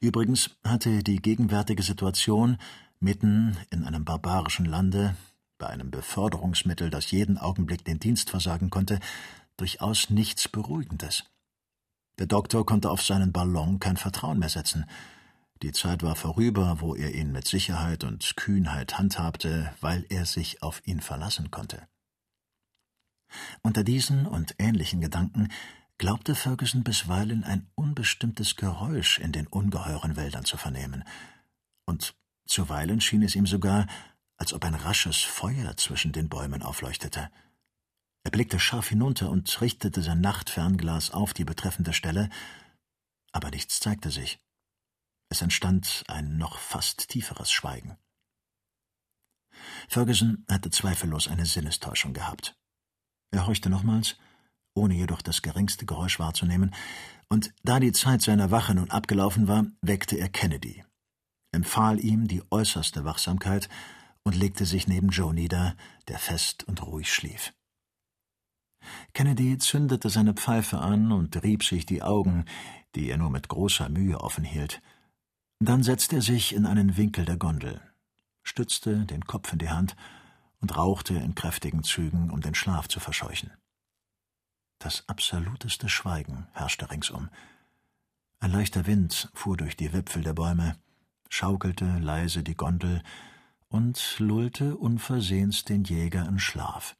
Übrigens hatte die gegenwärtige Situation mitten in einem barbarischen Lande, bei einem Beförderungsmittel, das jeden Augenblick den Dienst versagen konnte, durchaus nichts Beruhigendes. Der Doktor konnte auf seinen Ballon kein Vertrauen mehr setzen. Die Zeit war vorüber, wo er ihn mit Sicherheit und Kühnheit handhabte, weil er sich auf ihn verlassen konnte. Unter diesen und ähnlichen Gedanken glaubte Ferguson bisweilen ein unbestimmtes Geräusch in den ungeheuren Wäldern zu vernehmen, und zuweilen schien es ihm sogar, als ob ein rasches Feuer zwischen den Bäumen aufleuchtete. Er blickte scharf hinunter und richtete sein Nachtfernglas auf die betreffende Stelle, aber nichts zeigte sich. Es entstand ein noch fast tieferes Schweigen. Ferguson hatte zweifellos eine Sinnestäuschung gehabt. Er horchte nochmals, ohne jedoch das geringste Geräusch wahrzunehmen, und da die Zeit seiner Wache nun abgelaufen war, weckte er Kennedy, empfahl ihm die äußerste Wachsamkeit und legte sich neben Joe nieder, der fest und ruhig schlief. Kennedy zündete seine Pfeife an und rieb sich die Augen, die er nur mit großer Mühe offen hielt. Dann setzte er sich in einen Winkel der Gondel, stützte den Kopf in die Hand und rauchte in kräftigen Zügen, um den Schlaf zu verscheuchen. Das absoluteste Schweigen herrschte ringsum. Ein leichter Wind fuhr durch die Wipfel der Bäume, schaukelte leise die Gondel und lullte unversehens den Jäger in Schlaf.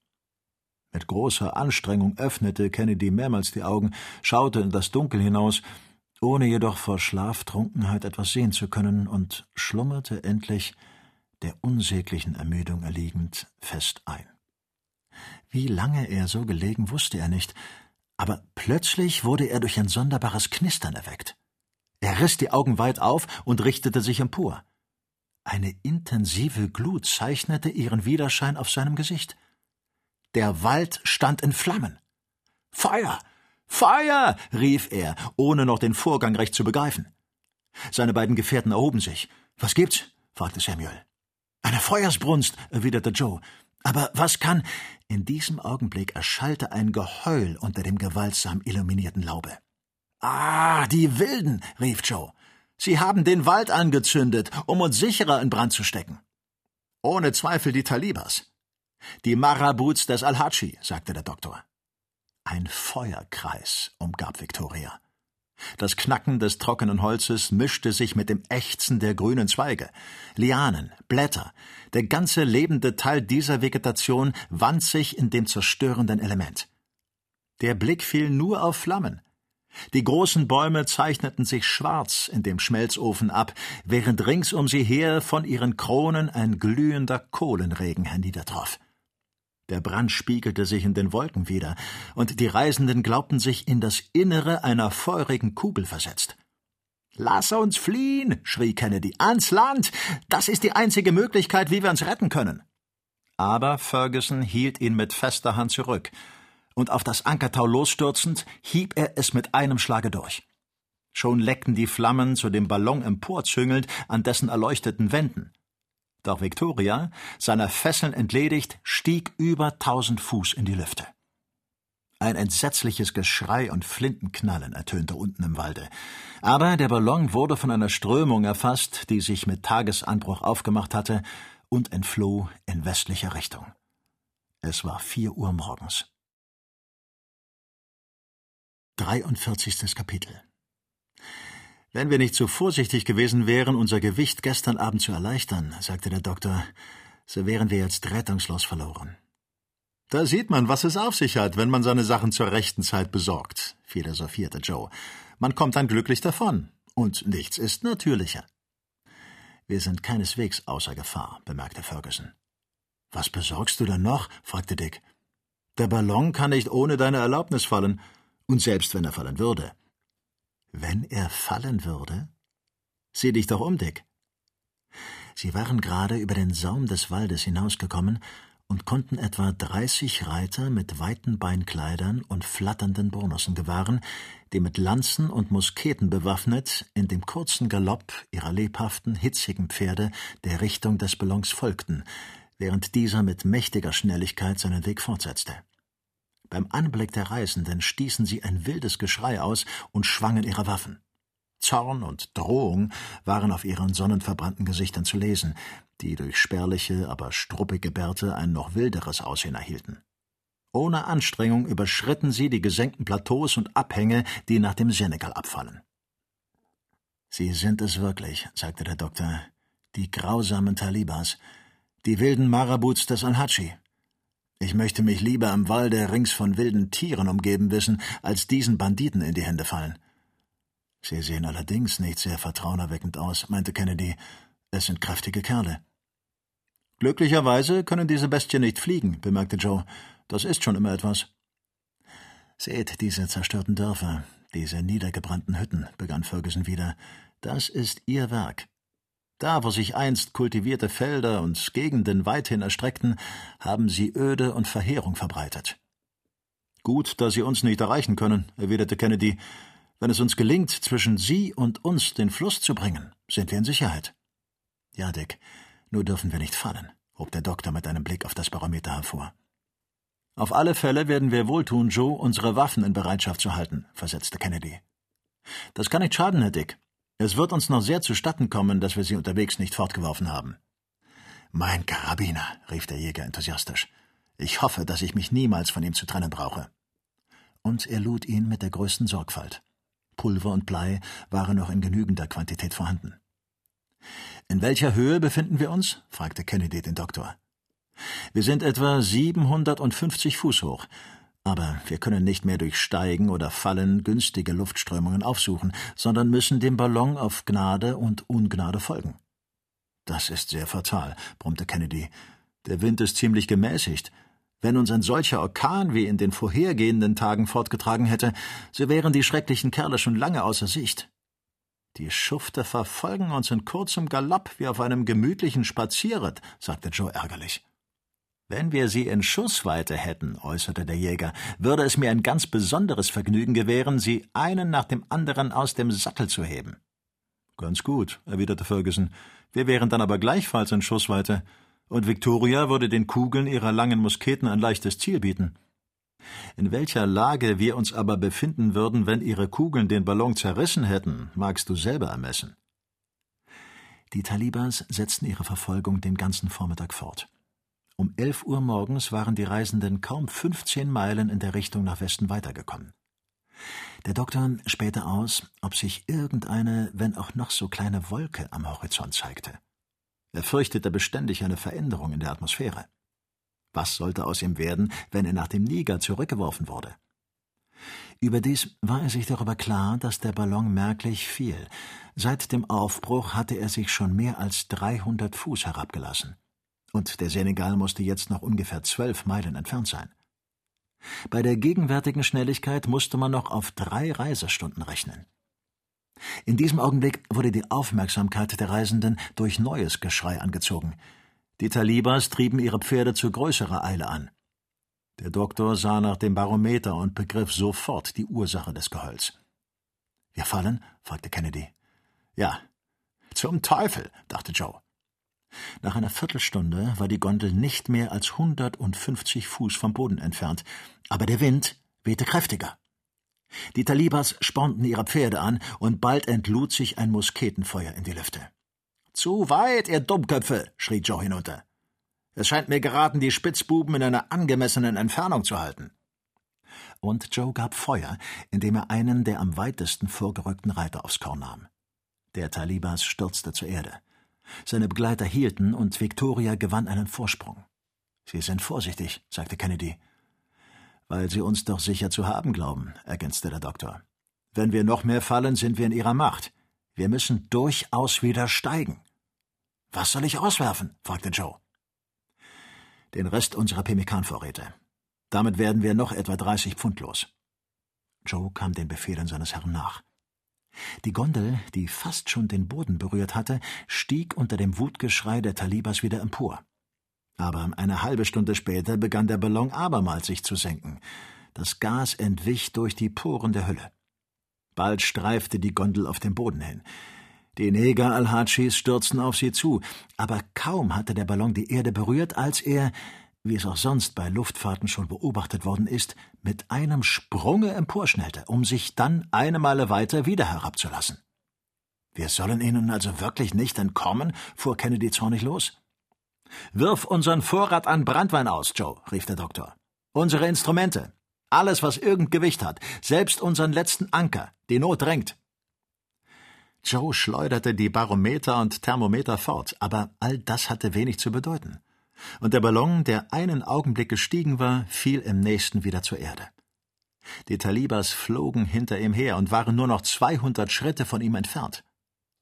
Mit großer Anstrengung öffnete Kennedy mehrmals die Augen, schaute in das Dunkel hinaus, ohne jedoch vor Schlaftrunkenheit etwas sehen zu können, und schlummerte endlich, der unsäglichen Ermüdung erliegend, fest ein. Wie lange er so gelegen, wusste er nicht, aber plötzlich wurde er durch ein sonderbares Knistern erweckt. Er riss die Augen weit auf und richtete sich empor. Eine intensive Glut zeichnete ihren Widerschein auf seinem Gesicht. Der Wald stand in Flammen. Feuer! Feuer! rief er, ohne noch den Vorgang recht zu begreifen. Seine beiden Gefährten erhoben sich. Was gibt's? fragte Samuel. Eine Feuersbrunst, erwiderte Joe. Aber was kann? In diesem Augenblick erschallte ein Geheul unter dem gewaltsam illuminierten Laube. Ah, die Wilden, rief Joe. Sie haben den Wald angezündet, um uns sicherer in Brand zu stecken. Ohne Zweifel die Talibas. Die Marabouts des Al-Hadschi, sagte der Doktor. Ein Feuerkreis umgab Victoria. Das Knacken des trockenen Holzes mischte sich mit dem Ächzen der grünen Zweige. Lianen, Blätter, der ganze lebende Teil dieser Vegetation wand sich in dem zerstörenden Element. Der Blick fiel nur auf Flammen. Die großen Bäume zeichneten sich schwarz in dem Schmelzofen ab, während rings um sie her von ihren Kronen ein glühender Kohlenregen herniedertroff. Der Brand spiegelte sich in den Wolken wieder, und die Reisenden glaubten sich in das Innere einer feurigen Kugel versetzt. Lass uns fliehen, schrie Kennedy, ans Land. Das ist die einzige Möglichkeit, wie wir uns retten können. Aber Ferguson hielt ihn mit fester Hand zurück, und auf das Ankertau losstürzend, hieb er es mit einem Schlage durch. Schon leckten die Flammen zu dem Ballon emporzüngelnd an dessen erleuchteten Wänden. Doch Victoria, seiner Fesseln entledigt, stieg über tausend Fuß in die Lüfte. Ein entsetzliches Geschrei und Flintenknallen ertönte unten im Walde. Aber der Ballon wurde von einer Strömung erfasst, die sich mit Tagesanbruch aufgemacht hatte, und entfloh in westlicher Richtung. Es war vier Uhr morgens. 43. Kapitel wenn wir nicht so vorsichtig gewesen wären, unser Gewicht gestern Abend zu erleichtern, sagte der Doktor, so wären wir jetzt rettungslos verloren. Da sieht man, was es auf sich hat, wenn man seine Sachen zur rechten Zeit besorgt, philosophierte Joe. Man kommt dann glücklich davon, und nichts ist natürlicher. Wir sind keineswegs außer Gefahr, bemerkte Ferguson. Was besorgst du denn noch? fragte Dick. Der Ballon kann nicht ohne deine Erlaubnis fallen, und selbst wenn er fallen würde, wenn er fallen würde? Sieh dich doch um, Dick. Sie waren gerade über den Saum des Waldes hinausgekommen und konnten etwa dreißig Reiter mit weiten Beinkleidern und flatternden Burnussen gewahren, die mit Lanzen und Musketen bewaffnet in dem kurzen Galopp ihrer lebhaften, hitzigen Pferde der Richtung des Ballons folgten, während dieser mit mächtiger Schnelligkeit seinen Weg fortsetzte. Beim Anblick der Reisenden stießen sie ein wildes Geschrei aus und schwangen ihre Waffen. Zorn und Drohung waren auf ihren sonnenverbrannten Gesichtern zu lesen, die durch spärliche, aber struppige Bärte ein noch wilderes Aussehen erhielten. Ohne Anstrengung überschritten sie die gesenkten Plateaus und Abhänge, die nach dem Senegal abfallen. Sie sind es wirklich, sagte der Doktor, die grausamen Talibas, die wilden Marabuts des Al-Hadschi. Ich möchte mich lieber im Walde rings von wilden Tieren umgeben wissen, als diesen Banditen in die Hände fallen. Sie sehen allerdings nicht sehr vertrauenerweckend aus, meinte Kennedy. Es sind kräftige Kerle. Glücklicherweise können diese Bestien nicht fliegen, bemerkte Joe. Das ist schon immer etwas. Seht diese zerstörten Dörfer, diese niedergebrannten Hütten, begann Ferguson wieder. Das ist ihr Werk. Da, wo sich einst kultivierte Felder und Gegenden weithin erstreckten, haben sie Öde und Verheerung verbreitet. Gut, dass Sie uns nicht erreichen können, erwiderte Kennedy. Wenn es uns gelingt, zwischen Sie und uns den Fluss zu bringen, sind wir in Sicherheit. Ja, Dick, nur dürfen wir nicht fallen, hob der Doktor mit einem Blick auf das Barometer hervor. Auf alle Fälle werden wir wohltun, Joe, unsere Waffen in Bereitschaft zu halten, versetzte Kennedy. Das kann nicht schaden, Herr Dick. Es wird uns noch sehr zustatten kommen, dass wir sie unterwegs nicht fortgeworfen haben. Mein Karabiner, rief der Jäger enthusiastisch. Ich hoffe, dass ich mich niemals von ihm zu trennen brauche. Und er lud ihn mit der größten Sorgfalt. Pulver und Blei waren noch in genügender Quantität vorhanden. In welcher Höhe befinden wir uns? fragte Kennedy den Doktor. Wir sind etwa 750 Fuß hoch, aber wir können nicht mehr durch Steigen oder Fallen günstige Luftströmungen aufsuchen, sondern müssen dem Ballon auf Gnade und Ungnade folgen. Das ist sehr fatal, brummte Kennedy. Der Wind ist ziemlich gemäßigt. Wenn uns ein solcher Orkan wie in den vorhergehenden Tagen fortgetragen hätte, so wären die schrecklichen Kerle schon lange außer Sicht. Die Schufte verfolgen uns in kurzem Galopp wie auf einem gemütlichen Spazierritt, sagte Joe ärgerlich. Wenn wir sie in Schussweite hätten, äußerte der Jäger, würde es mir ein ganz besonderes Vergnügen gewähren, sie einen nach dem anderen aus dem Sattel zu heben. Ganz gut, erwiderte Ferguson. Wir wären dann aber gleichfalls in Schussweite und Victoria würde den Kugeln ihrer langen Musketen ein leichtes Ziel bieten. In welcher Lage wir uns aber befinden würden, wenn ihre Kugeln den Ballon zerrissen hätten, magst du selber ermessen. Die Talibas setzten ihre Verfolgung den ganzen Vormittag fort. Um elf Uhr morgens waren die Reisenden kaum fünfzehn Meilen in der Richtung nach Westen weitergekommen. Der Doktor spähte aus, ob sich irgendeine, wenn auch noch so kleine Wolke am Horizont zeigte. Er fürchtete beständig eine Veränderung in der Atmosphäre. Was sollte aus ihm werden, wenn er nach dem Niger zurückgeworfen wurde? Überdies war er sich darüber klar, dass der Ballon merklich fiel. Seit dem Aufbruch hatte er sich schon mehr als 300 Fuß herabgelassen. Und der Senegal musste jetzt noch ungefähr zwölf Meilen entfernt sein. Bei der gegenwärtigen Schnelligkeit musste man noch auf drei Reisestunden rechnen. In diesem Augenblick wurde die Aufmerksamkeit der Reisenden durch neues Geschrei angezogen. Die Talibas trieben ihre Pferde zu größerer Eile an. Der Doktor sah nach dem Barometer und begriff sofort die Ursache des Gehölls. Wir fallen? fragte Kennedy. Ja. Zum Teufel, dachte Joe. Nach einer Viertelstunde war die Gondel nicht mehr als hundertundfünfzig Fuß vom Boden entfernt, aber der Wind wehte kräftiger. Die Talibas spornten ihre Pferde an, und bald entlud sich ein Musketenfeuer in die Lüfte. Zu weit, ihr Dummköpfe, schrie Joe hinunter. Es scheint mir geraten, die Spitzbuben in einer angemessenen Entfernung zu halten. Und Joe gab Feuer, indem er einen der am weitesten vorgerückten Reiter aufs Korn nahm. Der Talibas stürzte zur Erde. Seine Begleiter hielten, und Victoria gewann einen Vorsprung. Sie sind vorsichtig, sagte Kennedy. Weil Sie uns doch sicher zu haben glauben, ergänzte der Doktor. Wenn wir noch mehr fallen, sind wir in Ihrer Macht. Wir müssen durchaus wieder steigen. Was soll ich auswerfen? fragte Joe. Den Rest unserer Pemmikanvorräte. Damit werden wir noch etwa 30 Pfund los. Joe kam den Befehlen seines Herrn nach. Die Gondel, die fast schon den Boden berührt hatte, stieg unter dem Wutgeschrei der Talibas wieder empor. Aber eine halbe Stunde später begann der Ballon abermals sich zu senken. Das Gas entwich durch die Poren der Hülle. Bald streifte die Gondel auf dem Boden hin. Die Neger Al-Hadschis stürzten auf sie zu, aber kaum hatte der Ballon die Erde berührt, als er, wie es auch sonst bei Luftfahrten schon beobachtet worden ist, mit einem Sprunge emporschnellte, um sich dann eine Meile weiter wieder herabzulassen. Wir sollen ihnen also wirklich nicht entkommen? fuhr Kennedy zornig los. Wirf unseren Vorrat an Brandwein aus, Joe, rief der Doktor. Unsere Instrumente. Alles, was irgend Gewicht hat. Selbst unseren letzten Anker. Die Not drängt. Joe schleuderte die Barometer und Thermometer fort, aber all das hatte wenig zu bedeuten. Und der Ballon, der einen Augenblick gestiegen war, fiel im nächsten wieder zur Erde. Die Talibas flogen hinter ihm her und waren nur noch zweihundert Schritte von ihm entfernt.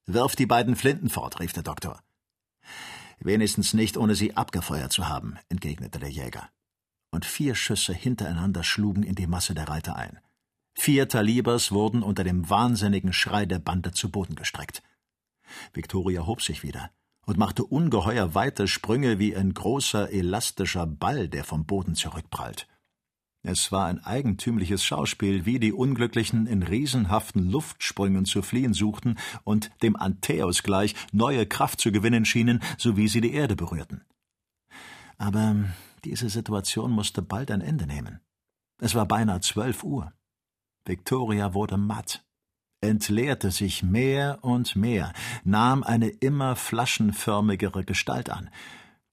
Wirf die beiden Flinten fort, rief der Doktor. Wenigstens nicht, ohne sie abgefeuert zu haben, entgegnete der Jäger. Und vier Schüsse hintereinander schlugen in die Masse der Reiter ein. Vier Talibers wurden unter dem wahnsinnigen Schrei der Bande zu Boden gestreckt. Victoria hob sich wieder und machte ungeheuer weite Sprünge wie ein großer elastischer Ball, der vom Boden zurückprallt. Es war ein eigentümliches Schauspiel, wie die Unglücklichen in riesenhaften Luftsprüngen zu fliehen suchten und dem Antäus gleich neue Kraft zu gewinnen schienen, so wie sie die Erde berührten. Aber diese Situation musste bald ein Ende nehmen. Es war beinahe zwölf Uhr. Victoria wurde matt, entleerte sich mehr und mehr, nahm eine immer flaschenförmigere Gestalt an.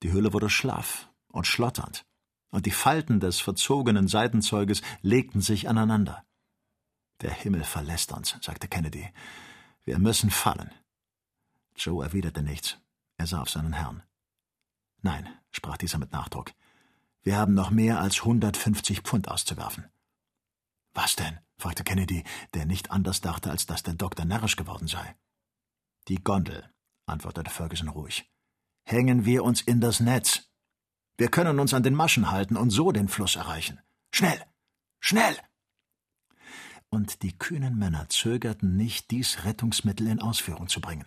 Die Hülle wurde schlaff und schlotternd und die Falten des verzogenen Seitenzeuges legten sich aneinander. Der Himmel verlässt uns, sagte Kennedy. Wir müssen fallen. Joe erwiderte nichts. Er sah auf seinen Herrn. Nein, sprach dieser mit Nachdruck. Wir haben noch mehr als 150 Pfund auszuwerfen. Was denn? Fragte Kennedy, der nicht anders dachte, als dass der Doktor närrisch geworden sei. Die Gondel, antwortete Ferguson ruhig. Hängen wir uns in das Netz. Wir können uns an den Maschen halten und so den Fluss erreichen. Schnell! Schnell! Und die kühnen Männer zögerten nicht, dies Rettungsmittel in Ausführung zu bringen.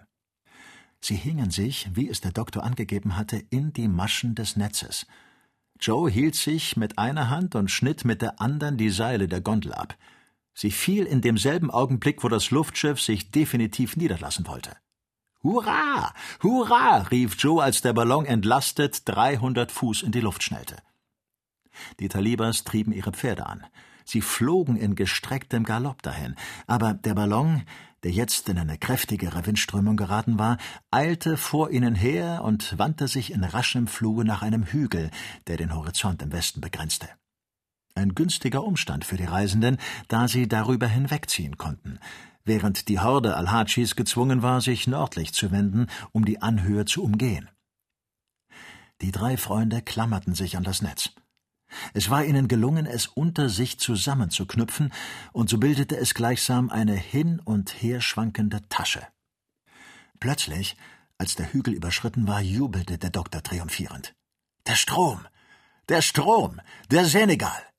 Sie hingen sich, wie es der Doktor angegeben hatte, in die Maschen des Netzes. Joe hielt sich mit einer Hand und schnitt mit der anderen die Seile der Gondel ab. Sie fiel in demselben Augenblick, wo das Luftschiff sich definitiv niederlassen wollte. Hurra! Hurra! rief Joe, als der Ballon entlastet dreihundert Fuß in die Luft schnellte. Die Talibas trieben ihre Pferde an. Sie flogen in gestrecktem Galopp dahin, aber der Ballon, der jetzt in eine kräftigere Windströmung geraten war, eilte vor ihnen her und wandte sich in raschem Fluge nach einem Hügel, der den Horizont im Westen begrenzte. Ein günstiger Umstand für die Reisenden, da sie darüber hinwegziehen konnten während die Horde Al-Hajis gezwungen war, sich nördlich zu wenden, um die Anhöhe zu umgehen. Die drei Freunde klammerten sich an das Netz. Es war ihnen gelungen, es unter sich zusammenzuknüpfen, und so bildete es gleichsam eine hin und her schwankende Tasche. Plötzlich, als der Hügel überschritten war, jubelte der Doktor triumphierend. Der Strom! Der Strom! Der Senegal!